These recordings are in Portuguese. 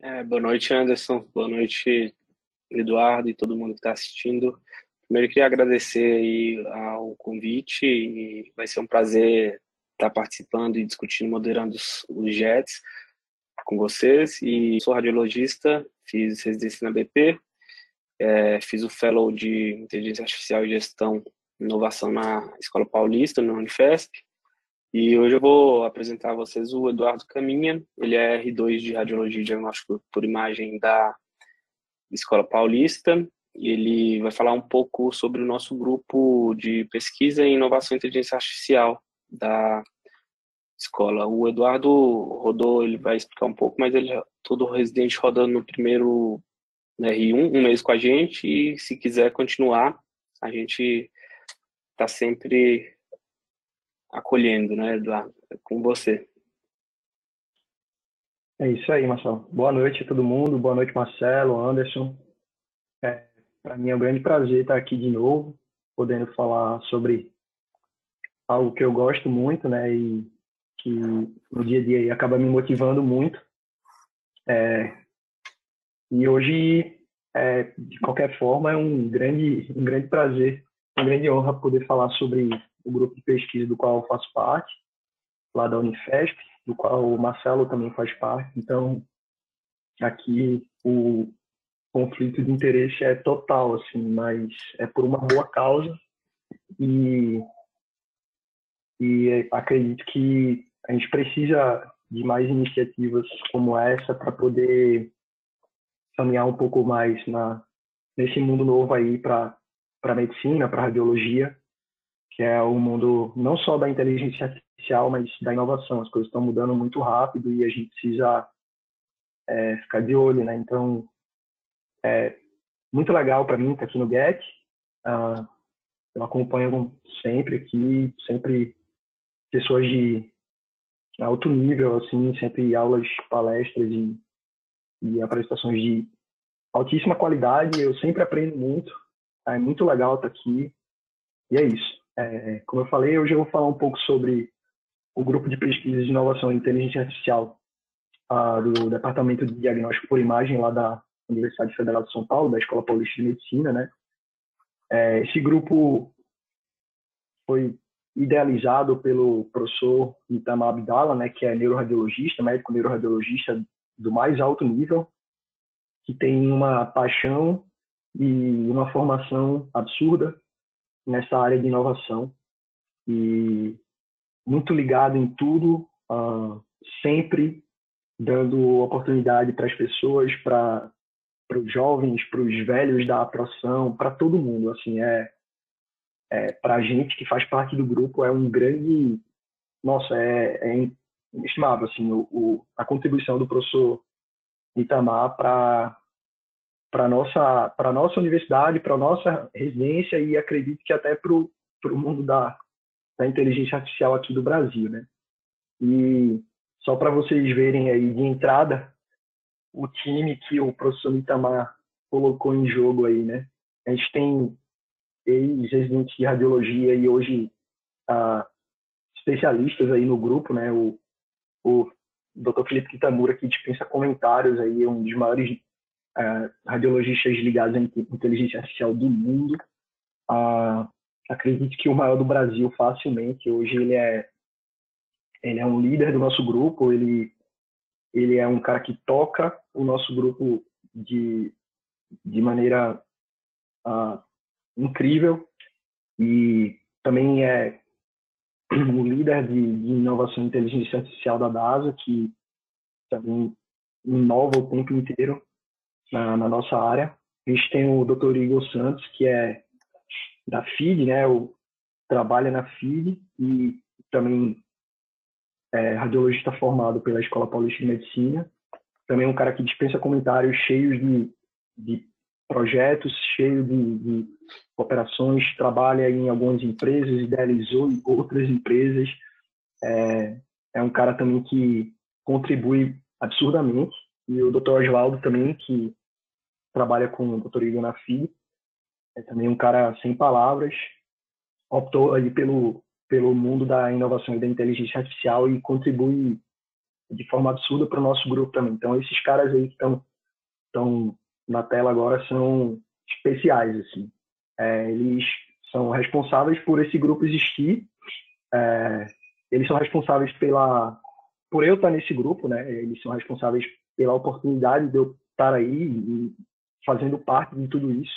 É, boa noite, Anderson. Boa noite, Eduardo e todo mundo que está assistindo. Primeiro, queria agradecer ao convite e vai ser um prazer estar participando e discutindo, moderando os, os JETs com vocês. E sou radiologista, fiz residência na BP, é, fiz o Fellow de Inteligência Artificial e Gestão Inovação na Escola Paulista, no Unifesp. E hoje eu vou apresentar a vocês o Eduardo Caminha, ele é R2 de Radiologia e Diagnóstico por Imagem da Escola Paulista, e ele vai falar um pouco sobre o nosso grupo de pesquisa em inovação e inteligência artificial da escola. O Eduardo rodou, ele vai explicar um pouco, mas ele todo residente rodando no primeiro R1, um mês com a gente, e se quiser continuar, a gente está sempre acolhendo, né, Eduardo? É com você. É isso aí, Marcelo. Boa noite a todo mundo. Boa noite, Marcelo, Anderson. É, Para mim é um grande prazer estar aqui de novo, podendo falar sobre algo que eu gosto muito, né, e que no dia a dia acaba me motivando muito. É, e hoje, é, de qualquer forma, é um grande, um grande prazer, uma grande honra poder falar sobre o grupo de pesquisa do qual eu faço parte, lá da Unifesp, do qual o Marcelo também faz parte. Então, aqui o conflito de interesse é total, assim, mas é por uma boa causa e, e acredito que a gente precisa de mais iniciativas como essa para poder caminhar um pouco mais na nesse mundo novo aí para para medicina, para radiologia que é o mundo não só da inteligência artificial, mas da inovação. As coisas estão mudando muito rápido e a gente precisa é, ficar de olho, né? Então, é muito legal para mim estar aqui no Get. Uh, eu acompanho sempre aqui, sempre pessoas de alto nível, assim, sempre aulas, palestras e, e apresentações de altíssima qualidade. Eu sempre aprendo muito. É muito legal estar aqui. E é isso. É, como eu falei, hoje eu vou falar um pouco sobre o grupo de pesquisa de inovação e inteligência artificial uh, do Departamento de Diagnóstico por Imagem lá da Universidade Federal de São Paulo, da Escola Paulista de Medicina, né? É, esse grupo foi idealizado pelo professor Itamar Abdala, né, que é neuroradiologista, médico neuroradiologista do mais alto nível, que tem uma paixão e uma formação absurda nessa área de inovação e muito ligado em tudo, uh, sempre dando oportunidade para as pessoas, para os jovens, para os velhos da profissão, para todo mundo. Assim, é, é para a gente que faz parte do grupo é um grande, nossa, é, é inestimável assim o, o, a contribuição do professor Itamar para para nossa para nossa universidade, para nossa residência e acredito que até para o mundo da, da inteligência artificial aqui do Brasil, né? E só para vocês verem aí de entrada o time que o professor Itamar colocou em jogo aí, né? A gente tem ex-residentes de radiologia e hoje ah, especialistas aí no grupo, né? O, o Dr. Felipe Kitamura, que dispensa comentários aí, é um dos maiores uh, radiologistas ligados à inteligência artificial do mundo. Uh, acredito que o maior do Brasil facilmente. Hoje ele é ele é um líder do nosso grupo. Ele ele é um cara que toca o nosso grupo de de maneira uh, incrível e também é o líder de, de inovação e inteligência artificial da DASA, que também inova o tempo inteiro na, na, nossa área. A gente tem o Dr. Igor Santos, que é da FID, né? O, trabalha na FID e também é radiologista formado pela Escola Paulista de Medicina. Também um cara que dispensa comentários cheios de, de projetos, cheio de, de operações, trabalha em algumas empresas, idealizou em outras empresas. É, é um cara também que contribui absurdamente. E o Dr. Oswaldo também, que trabalha com o Dr. Igor é também um cara sem palavras. optou ali pelo pelo mundo da inovação e da inteligência artificial e contribui de forma absurda para o nosso grupo também. Então esses caras aí que estão na tela agora são especiais assim. É, eles são responsáveis por esse grupo existir. É, eles são responsáveis pela por eu estar nesse grupo, né? Eles são responsáveis pela oportunidade de eu estar aí e fazendo parte de tudo isso.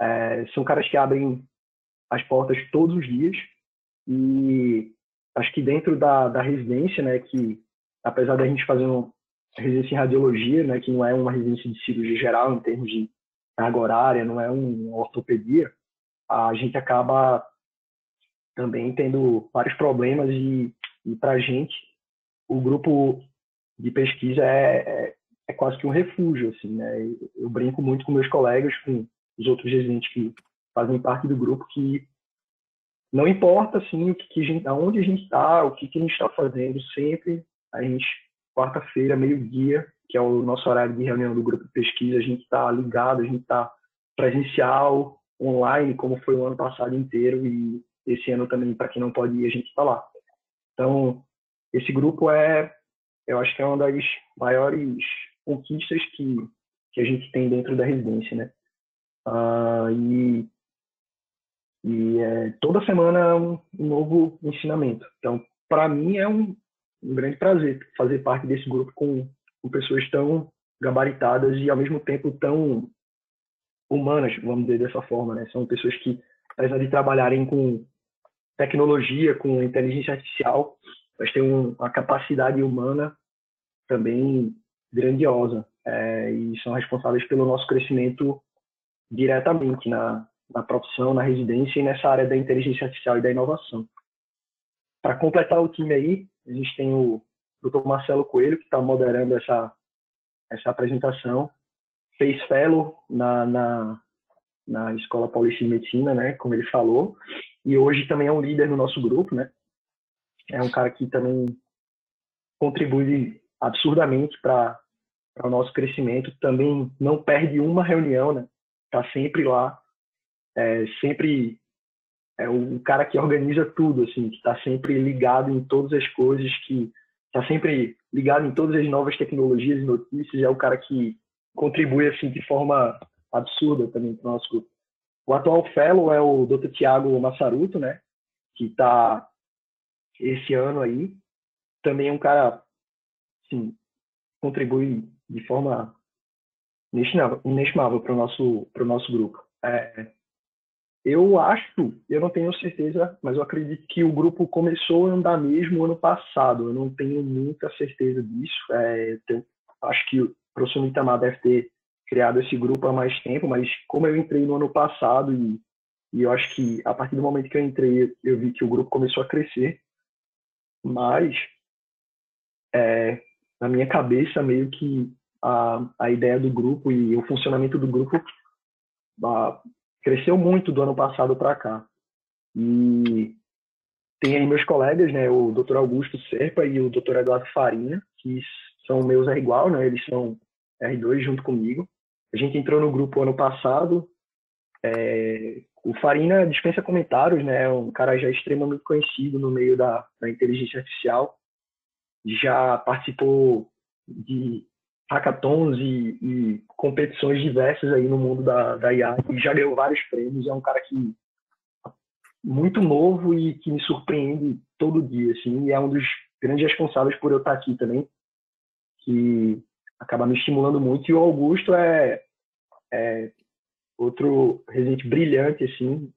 É, são caras que abrem as portas todos os dias e acho que dentro da, da residência, né, que apesar da gente fazer uma residência em radiologia, né, que não é uma residência de cirurgia geral em termos de carga horária, não é uma ortopedia, a gente acaba também tendo vários problemas e, e para a gente o grupo de pesquisa é, é, é, quase que um refúgio, assim, né? Eu brinco muito com meus colegas, com os outros residentes que fazem parte do grupo, que não importa, assim, o que, que a gente, aonde a gente está, o que, que a gente está fazendo, sempre a gente, quarta-feira, meio-dia, que é o nosso horário de reunião do grupo de pesquisa, a gente está ligado, a gente está presencial, online, como foi o ano passado inteiro, e esse ano também, para quem não pode ir, a gente está lá. Então, esse grupo é, eu acho que é uma das maiores conquistas que, que a gente tem dentro da residência, né? Uh, e e é, toda semana é um, novo ensinamento. Então, para mim é um, um, grande prazer fazer parte desse grupo com, com pessoas tão gabaritadas e ao mesmo tempo tão humanas, vamos dizer dessa forma, né? São pessoas que, apesar de trabalharem com tecnologia, com inteligência artificial, elas têm um, uma capacidade humana também grandiosa é, e são responsáveis pelo nosso crescimento diretamente na, na profissão, na residência e nessa área da inteligência artificial e da inovação. Para completar o time aí, a gente tem o Dr. Marcelo Coelho, que está moderando essa, essa apresentação. Fez fellow na, na, na Escola Paulista de Medicina, né, como ele falou, e hoje também é um líder no nosso grupo, né? É um cara que também contribui absurdamente para o nosso crescimento. Também não perde uma reunião, né? Está sempre lá é, sempre é o cara que organiza tudo, assim, que está sempre ligado em todas as coisas, que está sempre ligado em todas as novas tecnologias e notícias, é o cara que contribui assim de forma absurda também para o nosso grupo. O atual fellow é o Dr. Tiago Massaruto, né, que está esse ano aí. Também é um cara, assim, contribui de forma inestimável para o nosso, o nosso grupo. É, eu acho, eu não tenho certeza, mas eu acredito que o grupo começou a andar mesmo ano passado. Eu não tenho muita certeza disso. É, eu acho que o professor Itamar deve ter criado esse grupo há mais tempo, mas como eu entrei no ano passado e, e eu acho que a partir do momento que eu entrei, eu vi que o grupo começou a crescer. Mas, é, na minha cabeça, meio que a, a ideia do grupo e o funcionamento do grupo a, cresceu muito do ano passado para cá. E tem aí meus colegas, né, o Dr. Augusto Serpa e o Dr. Eduardo Farinha, que são meus R igual, né, eles são R2 junto comigo. A gente entrou no grupo ano passado. É, o Farina dispensa comentários, né, é um cara já extremamente conhecido no meio da, da inteligência artificial. Já participou de hackathons e, e, competições diversas aí no mundo da, da IA e já ganhou vários prêmios. É um cara que muito novo e que me surpreende todo dia, assim, e é um dos grandes responsáveis por eu estar aqui também, que acaba me estimulando muito. E o Augusto é, é outro residente brilhante, assim,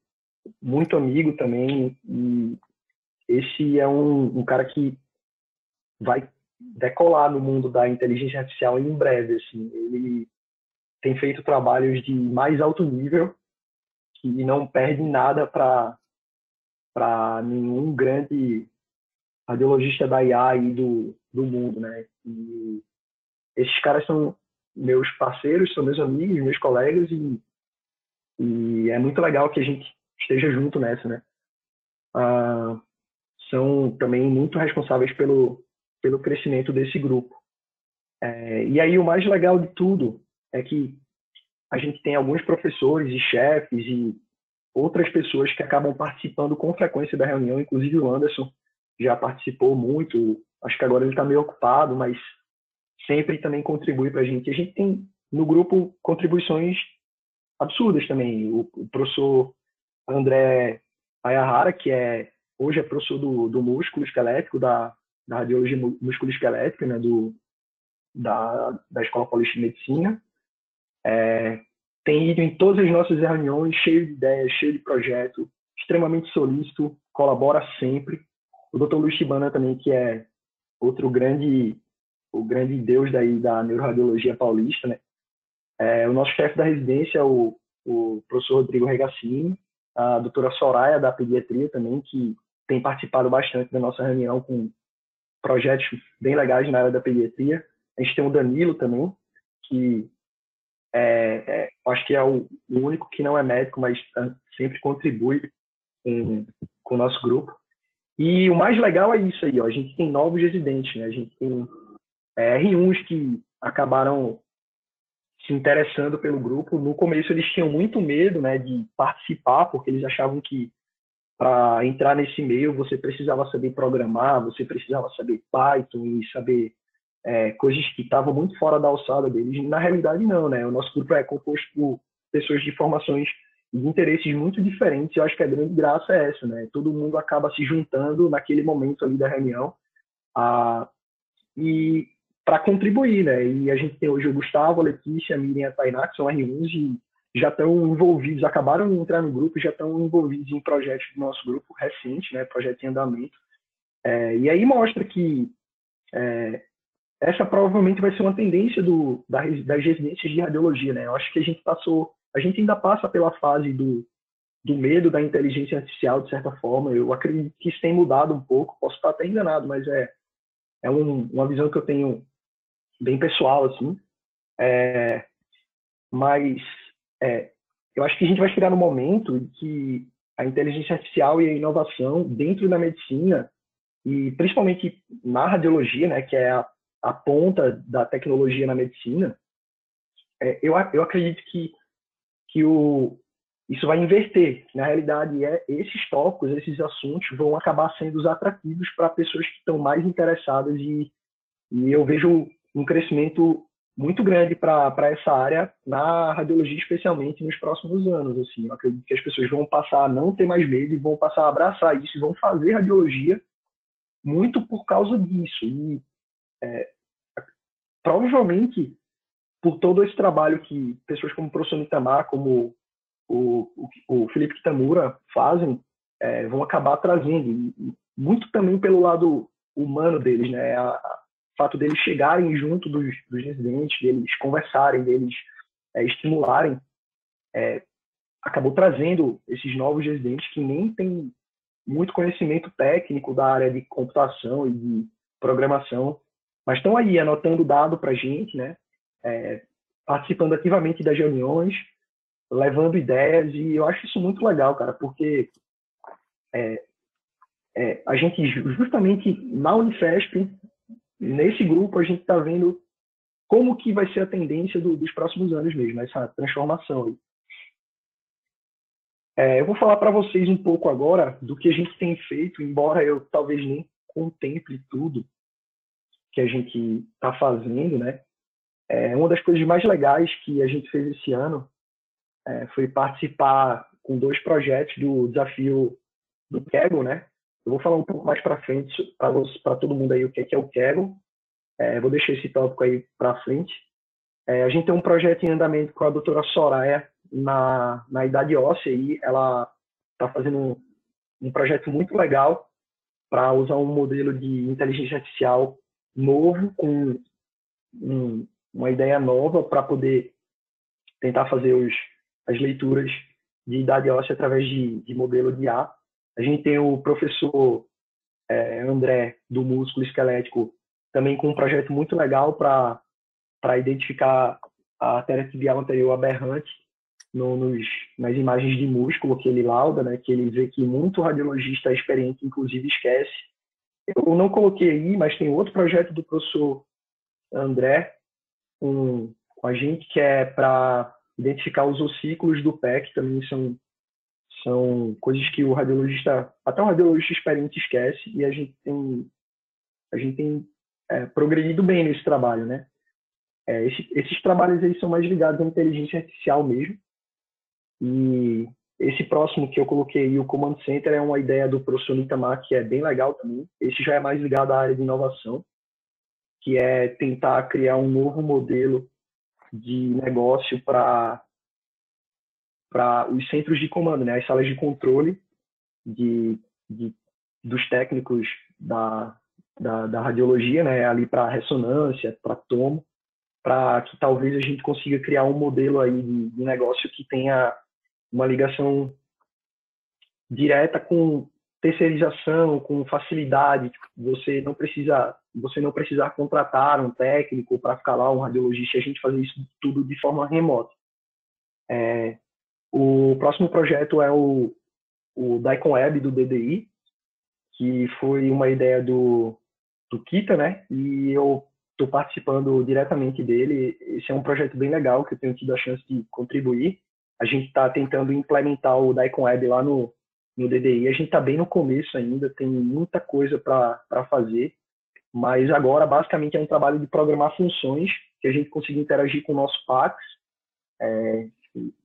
muito amigo também. E esse é um, um cara que vai decolar no mundo da inteligência artificial em breve. Assim. Ele tem feito trabalhos de mais alto nível que não perde nada para para nenhum grande radiologista da IA do, do mundo, né? E esses caras são meus parceiros, são meus amigos, meus colegas e, e é muito legal que a gente esteja junto nessa, né? Ah, são também muito responsáveis pelo pelo crescimento desse grupo. É, e aí o mais legal de tudo é que a gente tem alguns professores e chefes e outras pessoas que acabam participando com frequência da reunião, inclusive o Anderson já participou muito, acho que agora ele está meio ocupado, mas sempre também contribui para a gente. A gente tem no grupo contribuições absurdas também. O, o professor André Ayahara, que é hoje é professor do, do músculo esquelético, da, da radiologia músculo esquelética, né, do, da, da Escola Paulista de Medicina. É, tem ido em todas as nossas reuniões, cheio de ideias, cheio de projeto, extremamente solícito, colabora sempre. O Dr. Luiz Chibana também, que é outro grande, o grande deus daí da neuroradiologia paulista, né? É, o nosso chefe da residência, o, o professor Rodrigo Regassini, a doutora Soraya, da pediatria também, que tem participado bastante da nossa reunião com projetos bem legais na área da pediatria. A gente tem o Danilo também, que é, é, acho que é o, único que não é médico, mas tá, sempre contribui com, com o nosso grupo. E o mais legal é isso aí, ó, a gente tem novos residentes, né? A gente tem é, R1s que acabaram se interessando pelo grupo. No começo eles tinham muito medo, né, de participar, porque eles achavam que para entrar nesse meio você precisava saber programar, você precisava saber Python e saber é, coisas que estavam muito fora da alçada deles. Na realidade, não, né? O nosso grupo é composto por pessoas de formações e interesses muito diferentes. Eu acho que a grande graça é essa, né? Todo mundo acaba se juntando naquele momento ali da reunião a, e para contribuir, né? E a gente tem hoje o Gustavo, a Letícia, a Miriam e a Tainá, que são R1s e já estão envolvidos, acabaram de entrar no grupo, já estão envolvidos em projetos do nosso grupo recente, né? Projeto em andamento. É, e aí mostra que é, essa provavelmente vai ser uma tendência do, das residências de radiologia, né? Eu acho que a gente passou, a gente ainda passa pela fase do, do medo da inteligência artificial, de certa forma. Eu acredito que isso tem mudado um pouco, posso estar até enganado, mas é, é um, uma visão que eu tenho bem pessoal, assim. É, mas é, eu acho que a gente vai chegar no momento em que a inteligência artificial e a inovação dentro da medicina, e principalmente na radiologia, né, que é a a ponta da tecnologia na medicina, é, eu, eu acredito que, que o, isso vai inverter. Na realidade, é, esses tópicos, esses assuntos vão acabar sendo os atrativos para pessoas que estão mais interessadas e, e eu vejo um crescimento muito grande para essa área na radiologia, especialmente nos próximos anos. Assim, eu acredito que as pessoas vão passar a não ter mais medo e vão passar a abraçar isso e vão fazer radiologia muito por causa disso. E é, provavelmente, por todo esse trabalho que pessoas como o professor Nitamar, como o, o, o Felipe Kitamura fazem, é, vão acabar trazendo, muito também pelo lado humano deles, né? A, fato deles chegarem junto dos, dos residentes, deles conversarem, deles é, estimularem, é, acabou trazendo esses novos residentes que nem têm muito conhecimento técnico da área de computação e de programação mas estão aí anotando dado para a gente, né? É, participando ativamente das reuniões, levando ideias, e eu acho isso muito legal, cara, porque é, é, a gente, justamente na Unifesp, nesse grupo, a gente está vendo como que vai ser a tendência do, dos próximos anos mesmo, essa transformação aí. É, eu vou falar para vocês um pouco agora do que a gente tem feito, embora eu talvez nem contemple tudo, que a gente está fazendo, né? É, uma das coisas mais legais que a gente fez esse ano é, foi participar com dois projetos do desafio do Kegel, né? Eu vou falar um pouco mais para frente para todo mundo aí o que é, que é o Kegel. É, vou deixar esse tópico aí para frente. É, a gente tem um projeto em andamento com a doutora Soraya na, na idade óssea e ela está fazendo um, um projeto muito legal para usar um modelo de inteligência artificial novo, com um, uma ideia nova para poder tentar fazer os, as leituras de idade óssea através de, de modelo de A. A gente tem o professor é, André, do músculo esquelético, também com um projeto muito legal para identificar a artéria tibial anterior aberrante no, nos, nas imagens de músculo que ele lauda, né, que ele vê que muito radiologista experiente, inclusive, esquece. Eu não coloquei aí, mas tem outro projeto do professor André com, com a gente que é para identificar os ossículos do pé, que também são, São coisas que o radiologista, até um radiologista experiente esquece e a gente tem, a gente tem é, progredido bem nesse trabalho, né? É, esses, esses trabalhos aí são mais ligados à inteligência artificial mesmo. E esse próximo que eu coloquei, o Command Center, é uma ideia do professor Nitamar, que é bem legal também. Esse já é mais ligado à área de inovação, que é tentar criar um novo modelo de negócio para para os centros de comando, né, as salas de controle de, de dos técnicos da, da, da radiologia, né, ali para ressonância, para tomo, para que talvez a gente consiga criar um modelo aí de, de negócio que tenha uma ligação direta com terceirização, com facilidade. Você não precisa, você não precisar contratar um técnico para ficar lá, um radiologista, a gente fazer isso tudo de forma remota. É, o próximo projeto é o, o Daikon Web do DDI, que foi uma ideia do, do Kita, né? E eu estou participando diretamente dele. Esse é um projeto bem legal que eu tenho tido a chance de contribuir. A gente está tentando implementar o Daikon Web lá no, no DDI. A gente está bem no começo ainda, tem muita coisa para fazer, mas agora basicamente é um trabalho de programar funções que a gente consiga interagir com o nosso PAX. É,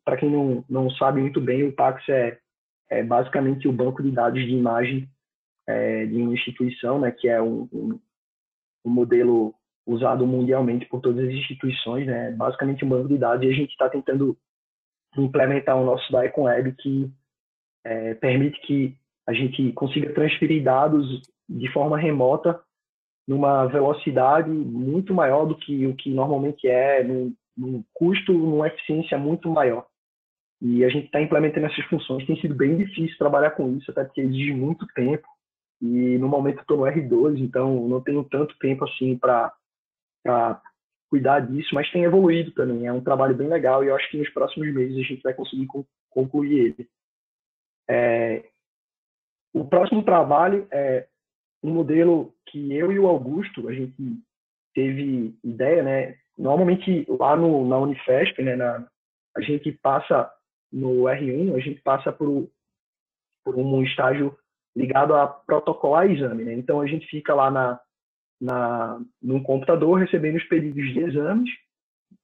para quem não, não sabe muito bem, o PAX é, é basicamente o banco de dados de imagem é, de uma instituição, né, que é um, um, um modelo usado mundialmente por todas as instituições, né, basicamente um banco de dados, e a gente está tentando implementar o nosso Daikon Web que é, permite que a gente consiga transferir dados de forma remota numa velocidade muito maior do que o que normalmente é, num, num custo, numa eficiência muito maior. E a gente está implementando essas funções. Tem sido bem difícil trabalhar com isso, até porque exige muito tempo. E no momento estou no R2, então não tenho tanto tempo assim para cuidar disso, mas tem evoluído também. É um trabalho bem legal e eu acho que nos próximos meses a gente vai conseguir concluir ele. É, o próximo trabalho é um modelo que eu e o Augusto a gente teve ideia, né? Normalmente lá no, na Unifesp, né? Na, a gente passa no R1, a gente passa por, por um estágio ligado a protocolar exame, né? Então a gente fica lá na na, num computador recebendo os pedidos de exames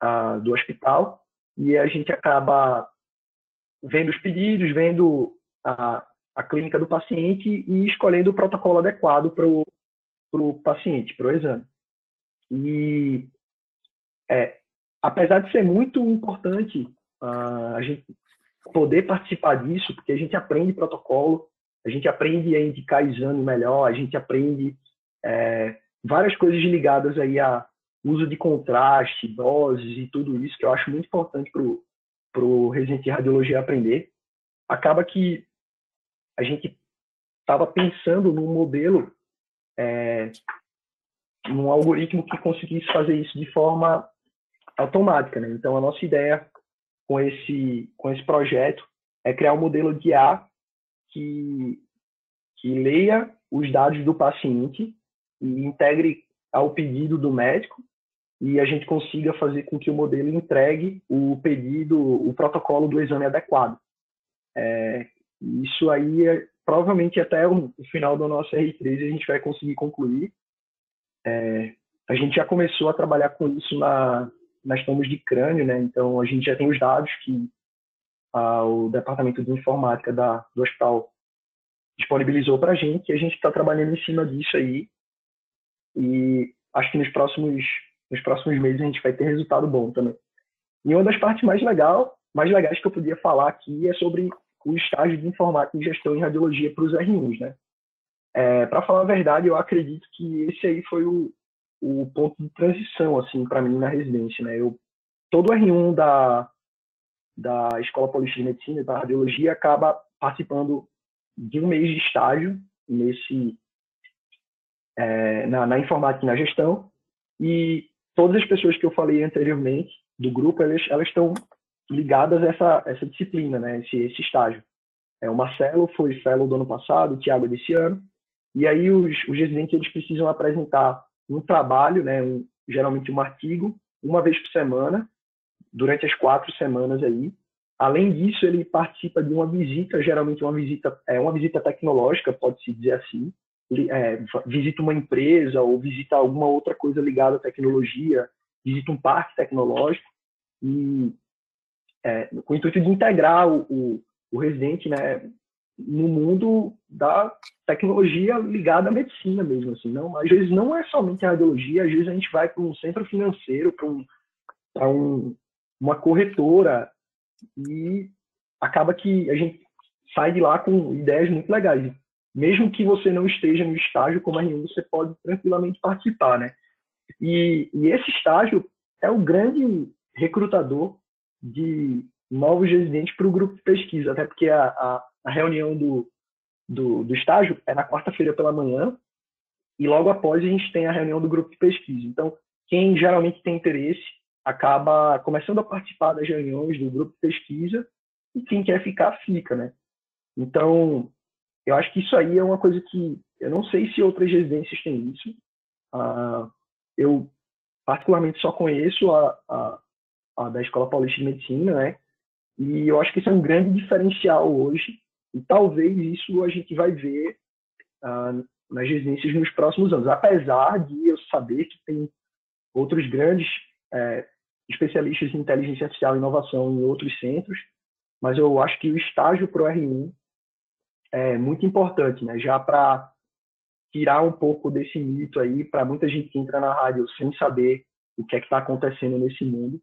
ah, do hospital e a gente acaba vendo os pedidos, vendo a, a clínica do paciente e escolhendo o protocolo adequado para o paciente, para o exame. E é, apesar de ser muito importante uh, a gente poder participar disso, porque a gente aprende protocolo, a gente aprende a indicar exame melhor, a gente aprende é, várias coisas ligadas aí a uso de contraste, doses e tudo isso, que eu acho muito importante para o residente de radiologia aprender. Acaba que a gente estava pensando num modelo, é, num algoritmo que conseguisse fazer isso de forma automática. Né? Então, a nossa ideia com esse, com esse projeto é criar um modelo de A que, que leia os dados do paciente e integre ao pedido do médico e a gente consiga fazer com que o modelo entregue o pedido, o protocolo do exame adequado. É, isso aí, é, provavelmente até o, o, final do nosso R3 a gente vai conseguir concluir. É, a gente já começou a trabalhar com isso na, nas tomas de crânio, né? Então a gente já tem os dados que a, o departamento de informática da, do hospital disponibilizou para a gente e a gente está trabalhando em cima disso aí e acho que nos próximos, nos próximos meses a gente vai ter resultado bom também. E uma das partes mais, legal, mais legais que eu podia falar aqui é sobre o estágio de informática e gestão em radiologia para os R1s, né? É, para falar a verdade, eu acredito que esse aí foi o, o ponto de transição, assim, para mim na residência, né? Eu, todo R1 da, da Escola Paulista de Medicina, da radiologia, acaba participando de um mês de estágio nesse é, na, na, informática e na gestão. E todas as pessoas que eu falei anteriormente do grupo, elas, elas estão ligadas a essa, essa disciplina, né, esse, esse estágio. É, o Marcelo foi fellow do ano passado, o Thiago desse ano, e aí os, os residentes eles precisam apresentar um trabalho, né, um, geralmente um artigo, uma vez por semana, durante as quatro semanas aí, além disso, ele participa de uma visita, geralmente uma visita, é uma visita tecnológica, pode-se dizer assim, é, visita uma empresa ou visita alguma outra coisa ligada à tecnologia, visita um parque tecnológico. E é, com o intuito de integrar o, o, o residente né, no mundo da tecnologia ligada à medicina mesmo. Assim, não, às vezes não é somente a radiologia, às vezes a gente vai para um centro financeiro, para um, um, uma corretora e acaba que a gente sai de lá com ideias muito legais. Mesmo que você não esteja no estágio como R1, você pode tranquilamente participar, né? E, e esse estágio é o grande recrutador de novos residentes para o grupo de pesquisa, até porque a, a, a reunião do, do, do, estágio é na quarta-feira pela manhã e logo após a gente tem a reunião do grupo de pesquisa. Então, quem geralmente tem interesse acaba começando a participar das reuniões do grupo de pesquisa e quem quer ficar, fica, né? Então, eu acho que isso aí é uma coisa que eu não sei se outras residências têm isso. Uh, eu particularmente só conheço a, a, a, da Escola Paulista de Medicina, né? E eu acho que isso é um grande diferencial hoje. E talvez isso a gente vai ver uh, nas residências nos próximos anos. Apesar de eu saber que tem outros grandes é, especialistas em inteligência artificial e inovação em outros centros, mas eu acho que o estágio para o R1 é muito importante, né? Já para tirar um pouco desse mito aí, para muita gente que entra na rádio sem saber o que é que está acontecendo nesse mundo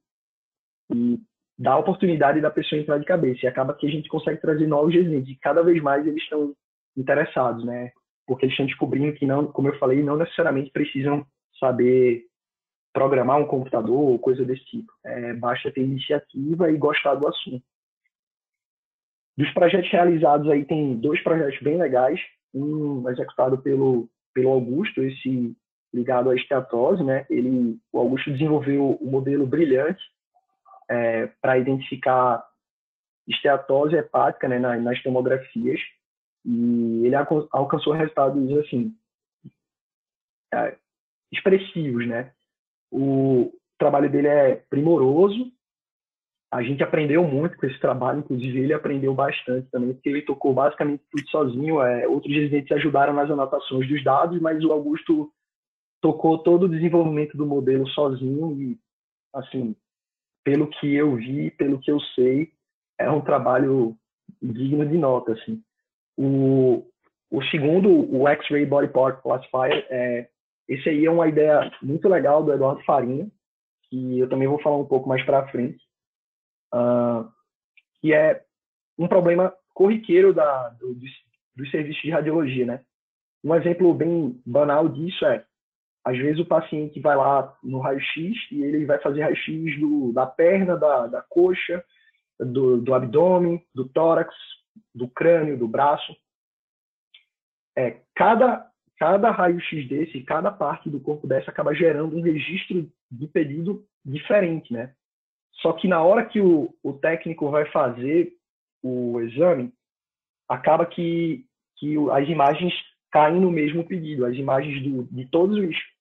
e dar a oportunidade da pessoa entrar de cabeça. E acaba que a gente consegue trazer novos residentes e cada vez mais eles estão interessados, né? Porque eles estão descobrindo que não, como eu falei, não necessariamente precisam saber programar um computador ou coisa desse tipo. É, basta ter iniciativa e gostar do assunto. Dos projetos realizados aí tem dois projetos bem legais, um executado pelo pelo Augusto, esse ligado à esteatose, né? Ele, o Augusto desenvolveu o modelo brilhante é, para identificar esteatose hepática né, nas, nas tomografias e ele alcançou resultados assim é, expressivos, né? O trabalho dele é primoroso. A gente aprendeu muito com esse trabalho, inclusive ele aprendeu bastante também, porque ele tocou basicamente tudo sozinho. É, outros residentes ajudaram nas anotações dos dados, mas o Augusto tocou todo o desenvolvimento do modelo sozinho e, assim, pelo que eu vi, pelo que eu sei, é um trabalho digno de nota, assim. O, o segundo, o X-Ray Body Part Classifier, é, esse aí é uma ideia muito legal do Eduardo Farinha, que eu também vou falar um pouco mais para frente, uh, que é um problema corriqueiro da, do, dos, dos serviços de radiologia, né? Um exemplo bem banal disso é às vezes o paciente vai lá no raio-x e ele vai fazer raio-x da perna, da, da coxa, do, do, abdômen, do tórax, do crânio, do braço. É, cada, cada raio-x desse, cada parte do corpo dessa acaba gerando um registro de pedido diferente, né? Só que na hora que o, o técnico vai fazer o exame, acaba que, que as imagens caem no mesmo pedido. As imagens do, de todos os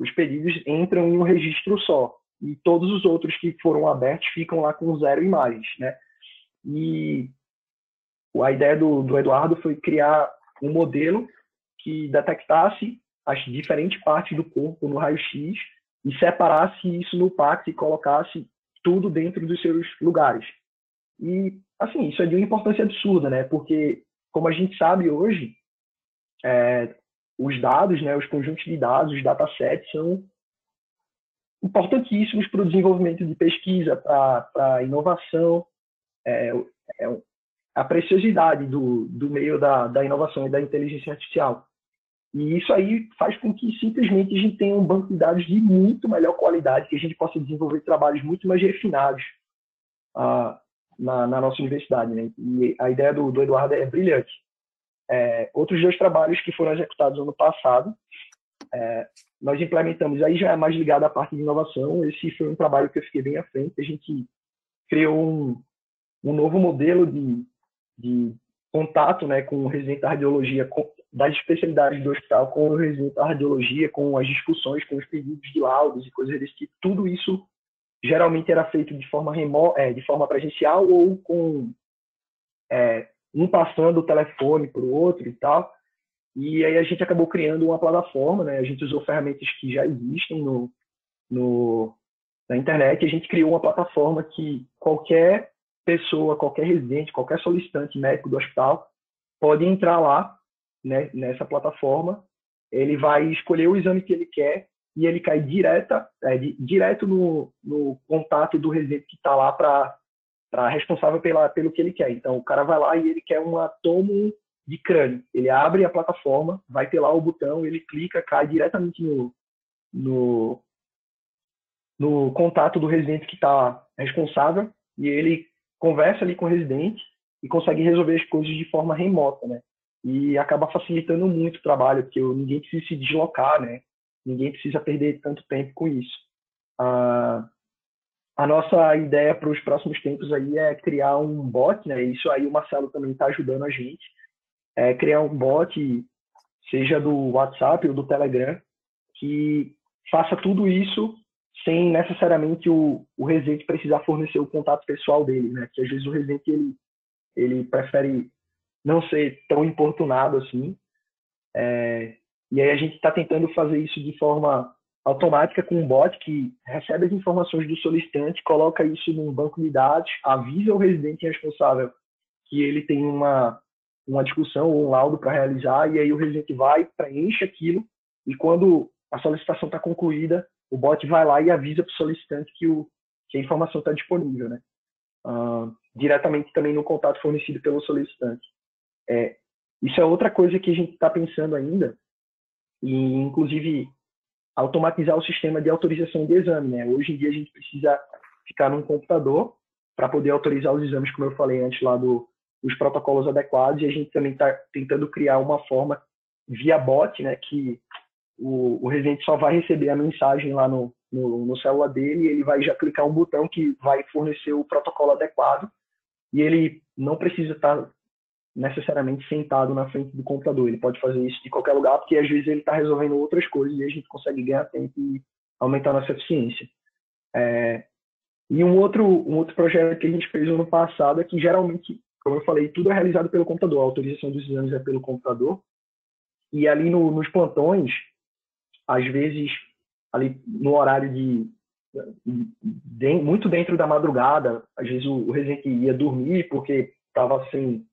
os pedidos entram em um registro só e todos os outros que foram abertos ficam lá com zero imagens, né? E a ideia do, do Eduardo foi criar um modelo que detectasse as diferentes partes do corpo no raio-x e separasse isso no PAX e colocasse tudo dentro dos seus lugares. E, assim, isso é de uma importância absurda, né? Porque, como a gente sabe hoje, é, os dados, né, os conjuntos de dados, os datasets, são importantíssimos para o desenvolvimento de pesquisa, para a inovação, é, é, a preciosidade do, do meio da, da inovação e da inteligência artificial. E isso aí faz com que simplesmente a gente tenha um banco de dados de muito melhor qualidade, que a gente possa desenvolver trabalhos muito mais refinados uh, na, na, nossa universidade. Né? E a ideia do, do Eduardo é brilhante. É, outros dois trabalhos que foram executados ano passado, é, nós implementamos, aí já é mais ligado à parte de inovação, esse foi um trabalho que eu fiquei bem à frente, a gente criou um, um novo modelo de, de contato né, com o residente da radiologia, com, das especialidades do hospital, com o residente da radiologia, com as discussões, com os pedidos de laudos e coisas desse tipo, tudo isso geralmente era feito de forma remota, é, de forma presencial ou com é, um passando o telefone para o outro e tal. E aí a gente acabou criando uma plataforma, né? A gente usou ferramentas que já existem no, no, na internet. A gente criou uma plataforma que qualquer pessoa, qualquer residente, qualquer solicitante médico do hospital pode entrar lá, né, nessa plataforma. Ele vai escolher o exame que ele quer e ele cai direta, é, di, direto no, no contato do residente que está lá para para responsável pela, pelo que ele quer. Então, o cara vai lá e ele quer um tomo de crânio. Ele abre a plataforma, vai ter lá o botão, ele clica, cai diretamente no, no, no contato do residente que está responsável e ele conversa ali com o residente e consegue resolver as coisas de forma remota, né? E acaba facilitando muito o trabalho, porque ninguém precisa se deslocar, né? Ninguém precisa perder tanto tempo com isso. Ah, a nossa ideia para os próximos tempos aí é criar um bot, né? Isso aí o Marcelo também está ajudando a gente. É criar um bot, seja do WhatsApp ou do Telegram, que faça tudo isso sem necessariamente o, o residente precisar fornecer o contato pessoal dele, né? Que às vezes o residente ele, ele prefere não ser tão importunado assim. É, e aí a gente está tentando fazer isso de forma automática com um bot que recebe as informações do solicitante, coloca isso num banco de dados, avisa o residente responsável que ele tem uma, uma discussão ou um laudo para realizar, e aí o residente vai, preenche aquilo, e quando a solicitação está concluída, o bot vai lá e avisa para o solicitante que, o, que a informação está disponível, né? Uh, diretamente também no contato fornecido pelo solicitante. É, isso é outra coisa que a gente está pensando ainda, e inclusive automatizar o sistema de autorização de exame. Né? Hoje em dia a gente precisa ficar num computador para poder autorizar os exames, como eu falei antes lá do, dos protocolos adequados, e a gente também está tentando criar uma forma via bot, né, que o, o residente só vai receber a mensagem lá no, no, no celular dele, e ele vai já clicar um botão que vai fornecer o protocolo adequado, e ele não precisa estar tá necessariamente sentado na frente do computador. Ele pode fazer isso de qualquer lugar, porque às vezes ele está resolvendo outras coisas e a gente consegue ganhar tempo e aumentar nossa eficiência. É, e um outro, um outro projeto que a gente fez no ano passado é que geralmente, como eu falei, tudo é realizado pelo computador. A autorização dos exames é pelo computador. E ali no, nos plantões, às vezes, ali no horário de, de, muito dentro da madrugada, às vezes o, o residente ia dormir porque estava sem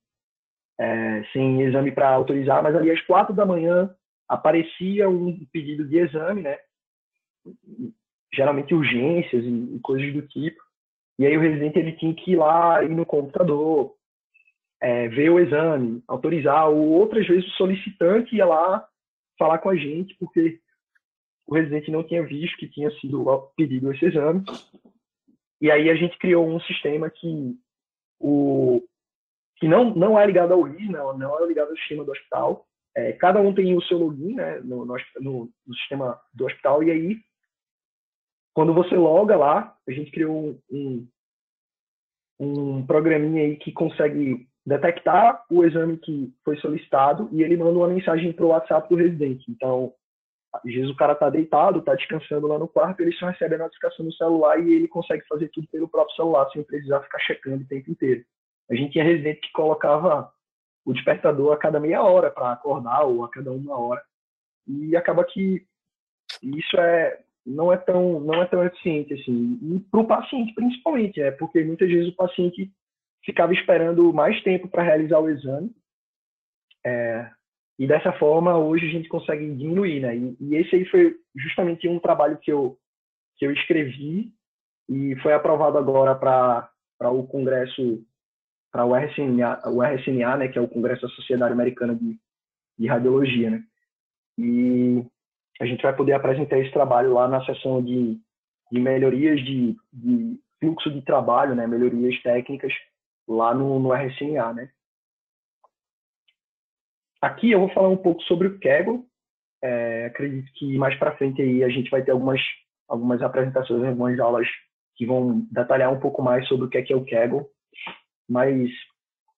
é, sem exame para autorizar, mas ali às quatro da manhã aparecia um pedido de exame, né? Geralmente urgências e, coisas do tipo. E aí o residente ele tinha que ir lá, ir no computador, é, ver o exame, autorizar, ou outras vezes o solicitante ia lá falar com a gente, porque o residente não tinha visto que tinha sido pedido esse exame. E aí a gente criou um sistema que o, que não, não é ligado ao RIS, não, não é ligado ao sistema do hospital. É, cada um tem o seu login né, no, no, no, sistema do hospital, e aí, quando você loga lá, a gente criou um, um programinha aí que consegue detectar o exame que foi solicitado e ele manda uma mensagem para o WhatsApp do residente. Então, às vezes o cara está deitado, está descansando lá no quarto, ele só recebe a notificação no celular e ele consegue fazer tudo pelo próprio celular, sem precisar ficar checando o tempo inteiro. A gente tinha residente que colocava o despertador a cada meia hora para acordar ou a cada uma hora. E acaba que isso é não é tão não é tão eficiente assim. E para o paciente principalmente, é porque muitas vezes o paciente ficava esperando mais tempo para realizar o exame. É, e dessa forma hoje a gente consegue diminuir, né? E, e esse aí foi justamente um trabalho que eu que eu escrevi e foi aprovado agora para para o congresso para o RSNA, o RSNA, né, que é o Congresso da Sociedade Americana de, de Radiologia, né? E a gente vai poder apresentar esse trabalho lá na sessão de, de melhorias de, de fluxo de trabalho, né, melhorias técnicas lá no, no RSNA, né? Aqui eu vou falar um pouco sobre o Kaggle. É, acredito que mais para frente aí a gente vai ter algumas algumas apresentações, algumas aulas que vão detalhar um pouco mais sobre o que é, que é o Kaggle mas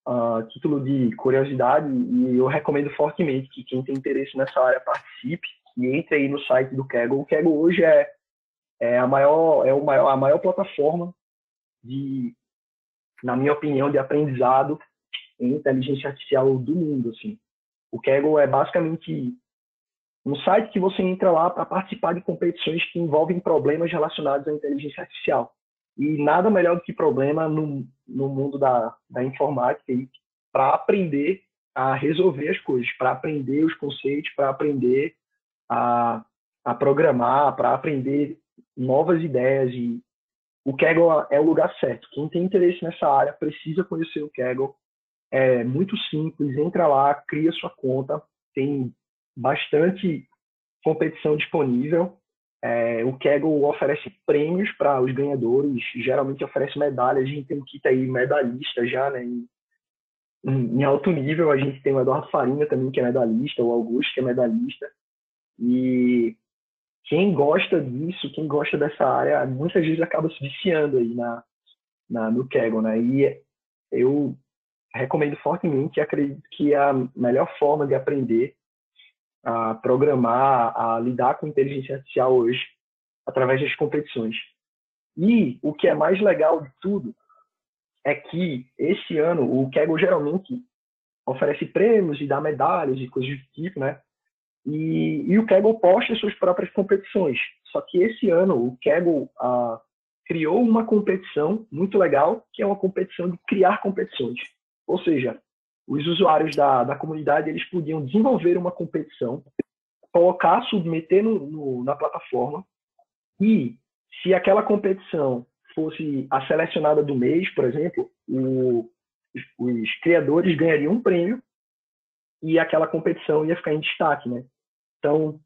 uh, título de curiosidade e eu recomendo fortemente que quem tem interesse nessa área participe e entre aí no site do Kaggle. O Kaggle hoje é, é a maior, é o maior, a maior plataforma de, na minha opinião, de aprendizado em inteligência artificial do mundo, assim. O Kaggle é basicamente um site que você entra lá para participar de competições que envolvem problemas relacionados à inteligência artificial. E nada melhor do que problema no, no mundo da, da informática para aprender a resolver as coisas, para aprender os conceitos, para aprender a, a programar, para aprender novas ideias. E o Kaggle é o lugar certo. Quem tem interesse nessa área precisa conhecer o Kaggle. É muito simples, entra lá, cria sua conta, tem bastante competição disponível. É, o Kaggle oferece prêmios para os ganhadores, geralmente oferece medalhas, a gente tem um kit aí medalhista já, né, em, em, alto nível, a gente tem o Eduardo Farinha também, que é medalhista, o Augusto, que é medalhista, e quem gosta disso, quem gosta dessa área, muitas vezes acaba se viciando aí na, na, no Kaggle, né, e eu recomendo fortemente, acredito que é a melhor forma de aprender a programar, a lidar com inteligência artificial hoje, através das competições. E o que é mais legal de tudo é que esse ano o Kaggle geralmente oferece prêmios e dá medalhas e coisas do tipo, né? E, e o Kaggle posta suas próprias competições. Só que esse ano o Kaggle ah, criou uma competição muito legal, que é uma competição de criar competições. Ou seja, os usuários da, da comunidade eles podiam desenvolver uma competição, colocar, submeter no, no, na plataforma e se aquela competição fosse a selecionada do mês, por exemplo, o, os, criadores ganhariam um prêmio e aquela competição ia ficar em destaque, né? Então,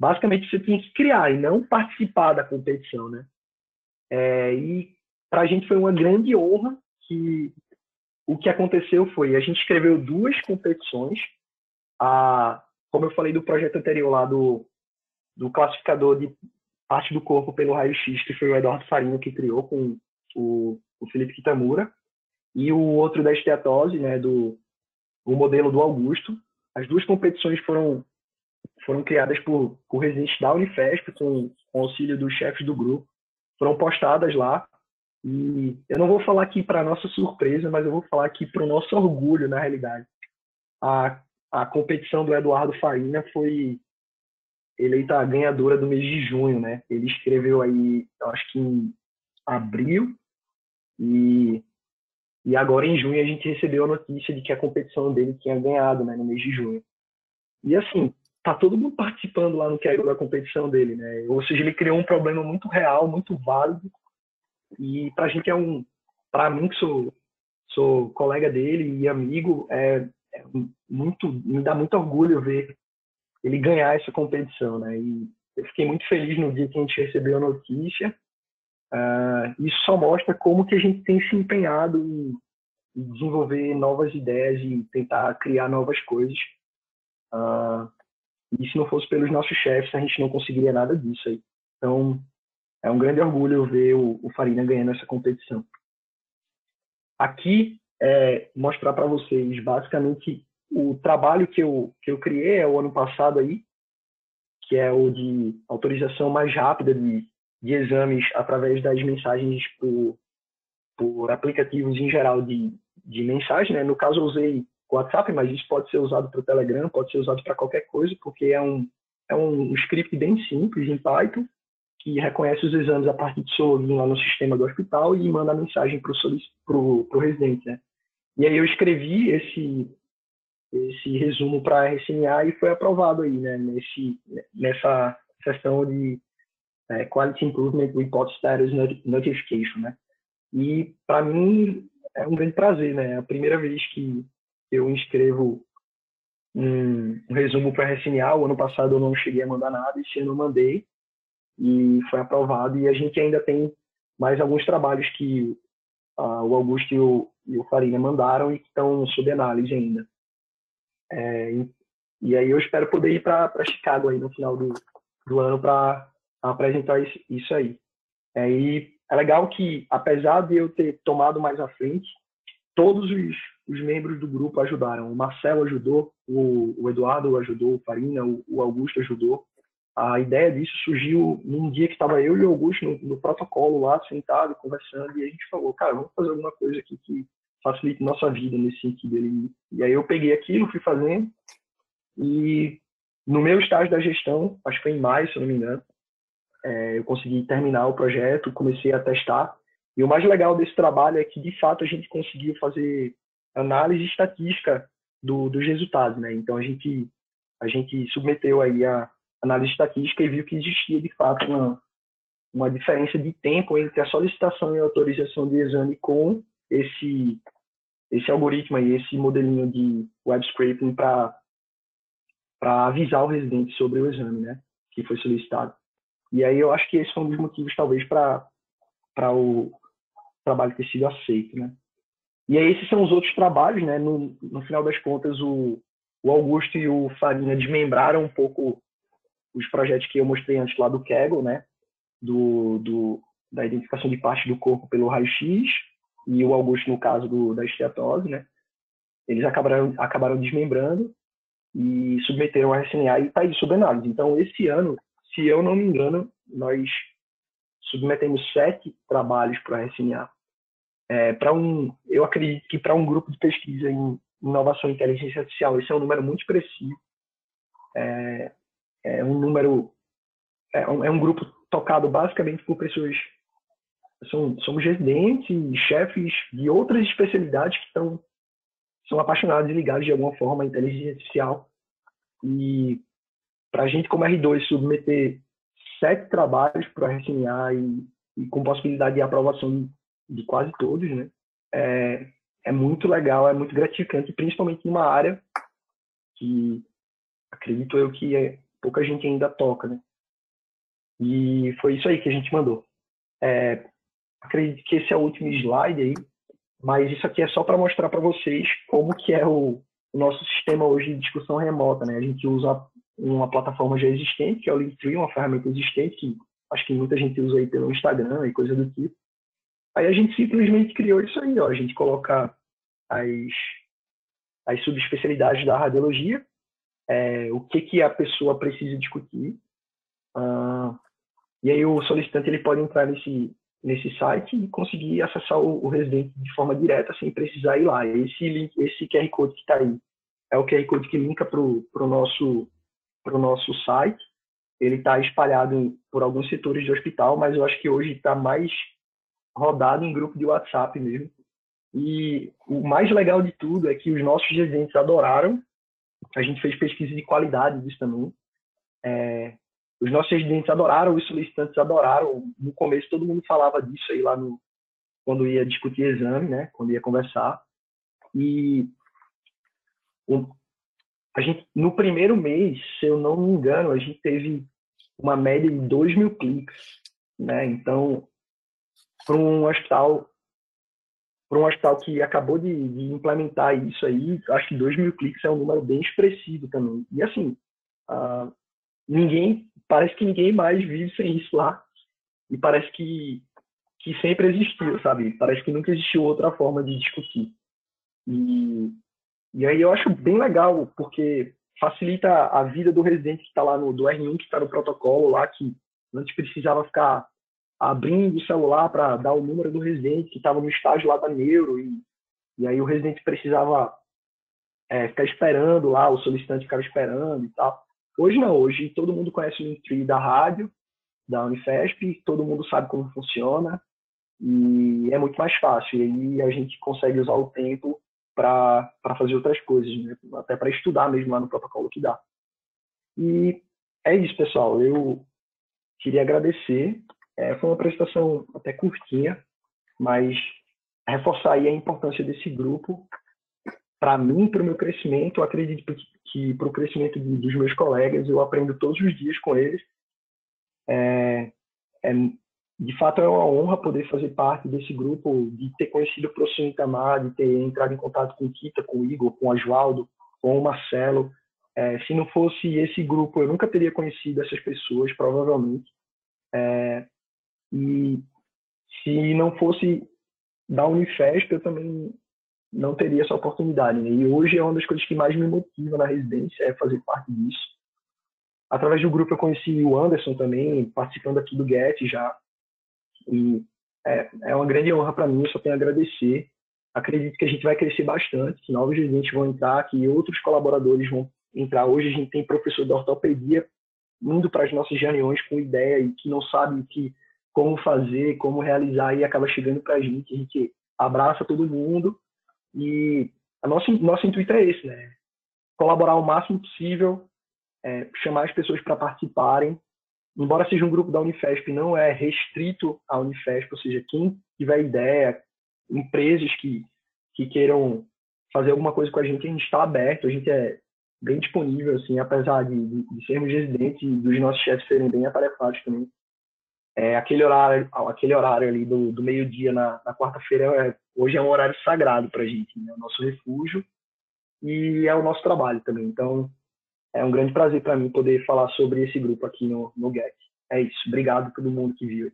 basicamente você tinha que criar e não participar da competição, né? É, e para a gente foi uma grande honra que o que aconteceu foi, a gente escreveu duas competições, a, como eu falei do projeto anterior lá do, do classificador de parte do corpo pelo raio-x, que foi o Eduardo Farinha que criou com o, o Felipe Kitamura, e o outro da esteatose, né, do o modelo do Augusto. As duas competições foram foram criadas por, por residentes da Unifesp, com, com auxílio dos chefes do grupo, foram postadas lá e eu não vou falar aqui para nossa surpresa, mas eu vou falar aqui para o nosso orgulho, na realidade. A, a competição do Eduardo Farina foi eleita a ganhadora do mês de junho, né? Ele escreveu aí, acho que em abril, e, e agora em junho a gente recebeu a notícia de que a competição dele tinha ganhado, né, no mês de junho. E assim, tá todo mundo participando lá no que da competição dele, né? Ou seja, ele criou um problema muito real, muito válido, e para a gente é um, para mim que sou sou colega dele e amigo, é, é, muito me dá muito orgulho ver ele ganhar essa competição, né? E eu fiquei muito feliz no dia que a gente recebeu a notícia. Uh, isso só mostra como que a gente tem se empenhado em, em desenvolver novas ideias e tentar criar novas coisas. Uh, e se não fosse pelos nossos chefes, a gente não conseguiria nada disso aí. Então, é um grande orgulho ver o, o Farina ganhando essa competição. Aqui, é, mostrar para vocês basicamente o trabalho que eu, que eu criei é o ano passado aí, que é o de autorização mais rápida de, de exames através das mensagens por, por aplicativos em geral de, de mensagem. Né? No caso, eu usei WhatsApp, mas isso pode ser usado para o Telegram, pode ser usado para qualquer coisa, porque é um, é um script bem simples em Python que reconhece os exames a partir do login lá no sistema do hospital e manda a mensagem para o residente, né? E aí eu escrevi esse esse resumo para a RCNA e foi aprovado aí, né? Nesse nessa sessão de é, Quality Improvement Report Status Notification, né? E para mim é um grande prazer, né? É a primeira vez que eu inscrevo um, um resumo para a RCNA. O ano passado eu não cheguei a mandar nada, esse ano eu mandei e foi aprovado. E a gente ainda tem mais alguns trabalhos que uh, o Augusto e o, e o Farinha mandaram e que estão sob análise ainda. É, e, e, aí eu espero poder ir para Chicago aí no final do, do ano para apresentar isso, isso aí. É, e é legal que, apesar de eu ter tomado mais à frente, todos os, os membros do grupo ajudaram. O Marcelo ajudou, o, o Eduardo ajudou, o Farina, o, o Augusto ajudou. A ideia disso surgiu num dia que estava eu e o Augusto no, no, protocolo lá, sentado, conversando, e a gente falou, cara, vamos fazer alguma coisa aqui que facilite nossa vida nesse sentido. E, e aí eu peguei aquilo, fui fazendo, e no meu estágio da gestão, acho que foi em maio, se não me engano, é, eu consegui terminar o projeto, comecei a testar, e o mais legal desse trabalho é que, de fato, a gente conseguiu fazer análise estatística do, dos resultados, né? Então, a gente, a gente submeteu aí a análise estatística e viu que existia, de fato, uma, uma diferença de tempo entre a solicitação e a autorização de exame com esse, esse algoritmo aí, esse modelinho de web scraping para avisar o residente sobre o exame, né? Que foi solicitado. E aí eu acho que esse foi um dos motivos, talvez, para o, trabalho ter sido aceito, né? E aí esses são os outros trabalhos, né? No, no final das contas, o, o Augusto e o Farinha desmembraram um pouco os projetos que eu mostrei antes lá do Kegel, né? Do, do, da identificação de parte do corpo pelo raio-x e o Augusto no caso do, da esteatose, né? Eles acabaram, acabaram desmembrando e submeteram a RCNA e está aí sob análise. Então, esse ano, se eu não me engano, nós submetemos sete trabalhos para a RCNA é, para um, eu acredito que para um grupo de pesquisa em inovação e inteligência artificial, esse é um número muito expressivo. É, é um número, é um, é um, grupo tocado basicamente por pessoas, são, somos residentes e chefes de outras especialidades que estão, são apaixonados e ligados de alguma forma à inteligência artificial. E para a gente, como R2, submeter sete trabalhos para RCNA e, e com possibilidade de aprovação de quase todos, né? É, é muito legal, é muito gratificante, principalmente numa área que acredito eu que é, pouca gente ainda toca, né? E foi isso aí que a gente mandou. É, acredito que esse é o último slide aí, mas isso aqui é só para mostrar para vocês como que é o, o, nosso sistema hoje de discussão remota, né? A gente usa uma plataforma já existente, que é o Linktree, uma ferramenta existente que acho que muita gente usa aí pelo Instagram e coisa do tipo. Aí a gente simplesmente criou isso aí, ó. A gente coloca as, as subespecialidades da radiologia, é, o que, que a pessoa precisa discutir. Uh, e aí o solicitante ele pode entrar nesse, nesse site e conseguir acessar o, o residente de forma direta sem precisar ir lá. Esse, link, esse QR Code que está aí é o QR Code que linka para o nosso, pro nosso site. Ele está espalhado por alguns setores de hospital, mas eu acho que hoje está mais rodado em grupo de WhatsApp mesmo. E o mais legal de tudo é que os nossos residentes adoraram. A gente fez pesquisa de qualidade disso também. É, os nossos residentes adoraram, os solicitantes adoraram. No começo todo mundo falava disso aí lá no quando ia discutir exame, né? Quando ia conversar. E o, a gente no primeiro mês, se eu não me engano, a gente teve uma média de 2 mil cliques, né? Então para um hospital para um hospital que acabou de, de, implementar isso aí, acho que 2 mil cliques é um número bem expressivo também. E assim, uh, ninguém, parece que ninguém mais vive sem isso lá. E parece que, que sempre existiu, sabe? Parece que nunca existiu outra forma de discutir. E, e aí eu acho bem legal, porque facilita a vida do residente que está lá no do R1, que está no protocolo lá, que antes precisava ficar abrindo o celular para dar o número do residente que estava no estágio lá da Neuro e, e aí o residente precisava é, ficar esperando lá, o solicitante ficava esperando e tal. Hoje não, hoje todo mundo conhece o Linktree da rádio, da Unifesp, todo mundo sabe como funciona e é muito mais fácil. E aí a gente consegue usar o tempo para fazer outras coisas, né? até para estudar mesmo lá no protocolo que dá. E é isso, pessoal. Eu queria agradecer é, foi uma apresentação até curtinha, mas reforçar aí a importância desse grupo para mim, para o meu crescimento. Eu acredito que para o crescimento dos meus colegas, eu aprendo todos os dias com eles. É, é, de fato, é uma honra poder fazer parte desse grupo, de ter conhecido o professor Itamar, de ter entrado em contato com o Kita, com o Igor, com o Oswaldo, com o Marcelo. É, se não fosse esse grupo, eu nunca teria conhecido essas pessoas, provavelmente. É, e se não fosse da Unifesp, eu também não teria essa oportunidade. Né? E hoje é uma das coisas que mais me motiva na residência, é fazer parte disso. através do grupo eu conheci o Anderson também, participando aqui do Get já. E é, é uma grande honra para mim, só tenho a agradecer. Acredito que a gente vai crescer bastante, que novos residentes vão entrar, que outros colaboradores vão entrar. Hoje a gente tem professor de ortopedia indo para as nossas reuniões com ideia e que não sabe que, como fazer, como realizar e acaba chegando para a gente. A gente abraça todo mundo e a nosso, nosso intuito é esse, né? Colaborar o máximo possível, é, chamar as pessoas para participarem. Embora seja um grupo da Unifesp, não é restrito à Unifesp, ou seja, quem tiver ideia, empresas que, que queiram fazer alguma coisa com a gente, a gente está aberto, a gente é bem disponível, assim, apesar de, de, de sermos residentes e dos nossos chefes serem bem atarefados também. É, aquele horário aquele horário ali do, do meio-dia na, na quarta-feira é, hoje é um horário sagrado para a gente, né? o nosso refúgio e é o nosso trabalho também. Então, é um grande prazer para mim poder falar sobre esse grupo aqui no, no GET. É isso. Obrigado a todo mundo que viu.